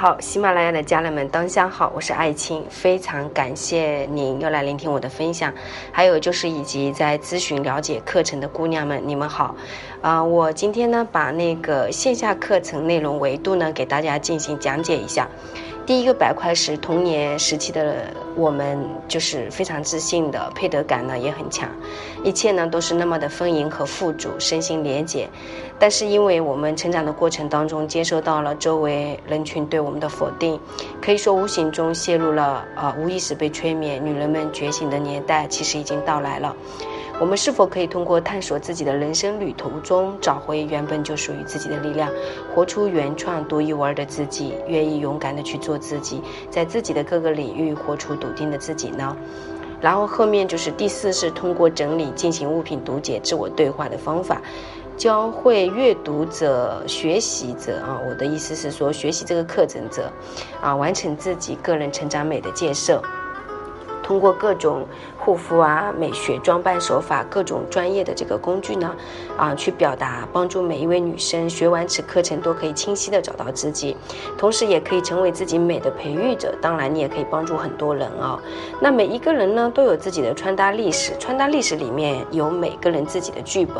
好，喜马拉雅的家人们，当下好，我是爱青，非常感谢您又来聆听我的分享，还有就是以及在咨询了解课程的姑娘们，你们好，啊，我今天呢把那个线下课程内容维度呢给大家进行讲解一下。第一个板块是童年时期的我们，就是非常自信的，配得感呢也很强，一切呢都是那么的丰盈和富足，身心连结。但是因为我们成长的过程当中，接受到了周围人群对我们的否定，可以说无形中陷入了啊无意识被催眠。女人们觉醒的年代其实已经到来了。我们是否可以通过探索自己的人生旅途中，找回原本就属于自己的力量，活出原创独一无二的自己，愿意勇敢的去做做自己，在自己的各个领域活出笃定的自己呢？然后后面就是第四是通过整理进行物品读解、自我对话的方法，教会阅读者、学习者啊，我的意思是说，学习这个课程者，啊，完成自己个人成长美的建设，通过各种。护肤啊，美学装扮手法，各种专业的这个工具呢，啊，去表达，帮助每一位女生学完此课程都可以清晰的找到自己，同时也可以成为自己美的培育者。当然，你也可以帮助很多人啊。那每一个人呢，都有自己的穿搭历史，穿搭历史里面有每个人自己的剧本，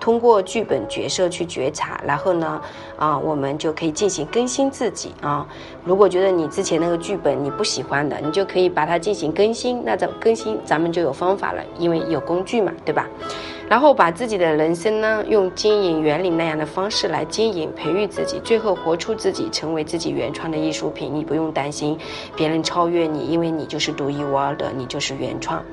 通过剧本角色去觉察，然后呢，啊，我们就可以进行更新自己啊。如果觉得你之前那个剧本你不喜欢的，你就可以把它进行更新。那咱更新？咱们。就有方法了，因为有工具嘛，对吧？然后把自己的人生呢，用经营原理那样的方式来经营、培育自己，最后活出自己，成为自己原创的艺术品。你不用担心别人超越你，因为你就是独一无二的，你就是原创。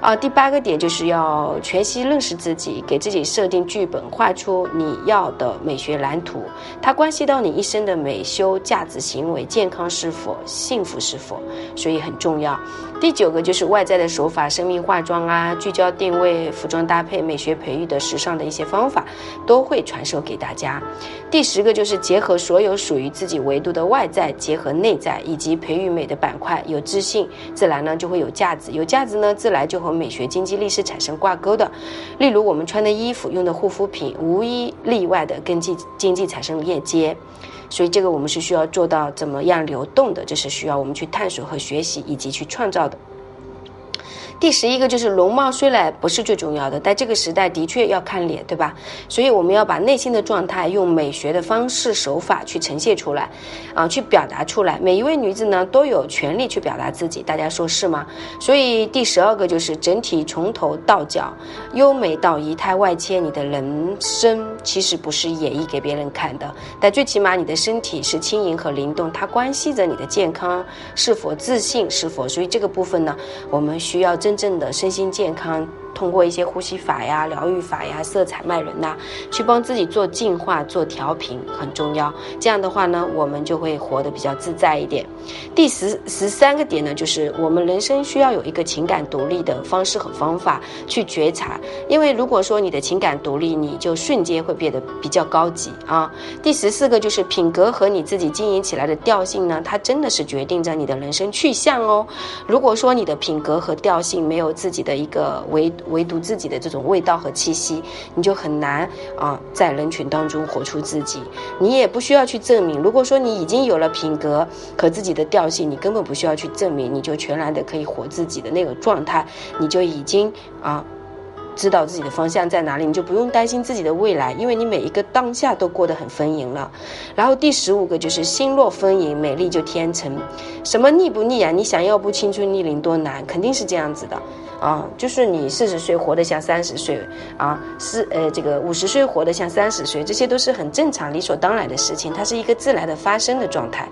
啊，第八个点就是要全息认识自己，给自己设定剧本，画出你要的美学蓝图。它关系到你一生的美修、价值、行为、健康是否、幸福是否，所以很重要。第九个就是外在的手法，生命化妆啊，聚焦定位、服装搭配、美学培育的时尚的一些方法，都会传授给大家。第十个就是结合所有属于自己维度的外在，结合内在以及培育美的板块，有自信，自然呢就会有价值，有价值呢自然就会。美学、经济、历史产生挂钩的，例如我们穿的衣服、用的护肤品，无一例外的跟经经济产生链接，所以这个我们是需要做到怎么样流动的，这是需要我们去探索和学习以及去创造的。第十一个就是容貌虽然不是最重要的，但这个时代的确要看脸，对吧？所以我们要把内心的状态用美学的方式手法去呈现出来，啊，去表达出来。每一位女子呢都有权利去表达自己，大家说是吗？所以第十二个就是整体从头到脚优美到仪态外切，你的人生其实不是演绎给别人看的，但最起码你的身体是轻盈和灵动，它关系着你的健康是否自信是否。所以这个部分呢，我们需要真。真正的身心健康。通过一些呼吸法呀、疗愈法呀、色彩卖人呐，去帮自己做净化、做调频很重要。这样的话呢，我们就会活得比较自在一点。第十十三个点呢，就是我们人生需要有一个情感独立的方式和方法去觉察。因为如果说你的情感独立，你就瞬间会变得比较高级啊。第十四个就是品格和你自己经营起来的调性呢，它真的是决定着你的人生去向哦。如果说你的品格和调性没有自己的一个维唯独自己的这种味道和气息，你就很难啊，在人群当中活出自己。你也不需要去证明。如果说你已经有了品格和自己的调性，你根本不需要去证明，你就全然的可以活自己的那个状态，你就已经啊。知道自己的方向在哪里，你就不用担心自己的未来，因为你每一个当下都过得很丰盈了。然后第十五个就是心若丰盈，美丽就天成。什么腻不腻啊？你想要不青春逆龄多难？肯定是这样子的啊！就是你四十岁活得像三十岁啊，四呃这个五十岁活得像三十岁，这些都是很正常、理所当然的事情，它是一个自然的发生的状态。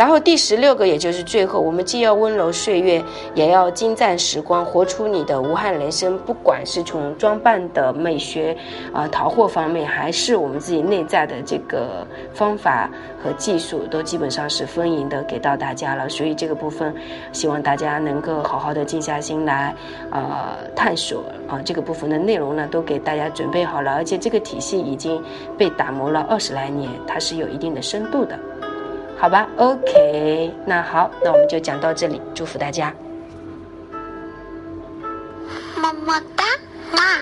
然后第十六个，也就是最后，我们既要温柔岁月，也要精湛时光，活出你的无憾人生。不管是从装扮的美学啊、淘货方面，还是我们自己内在的这个方法和技术，都基本上是丰盈的给到大家了。所以这个部分，希望大家能够好好的静下心来，呃，探索啊，这个部分的内容呢，都给大家准备好了。而且这个体系已经被打磨了二十来年，它是有一定的深度的。好吧，OK，那好，那我们就讲到这里，祝福大家，么么哒，妈。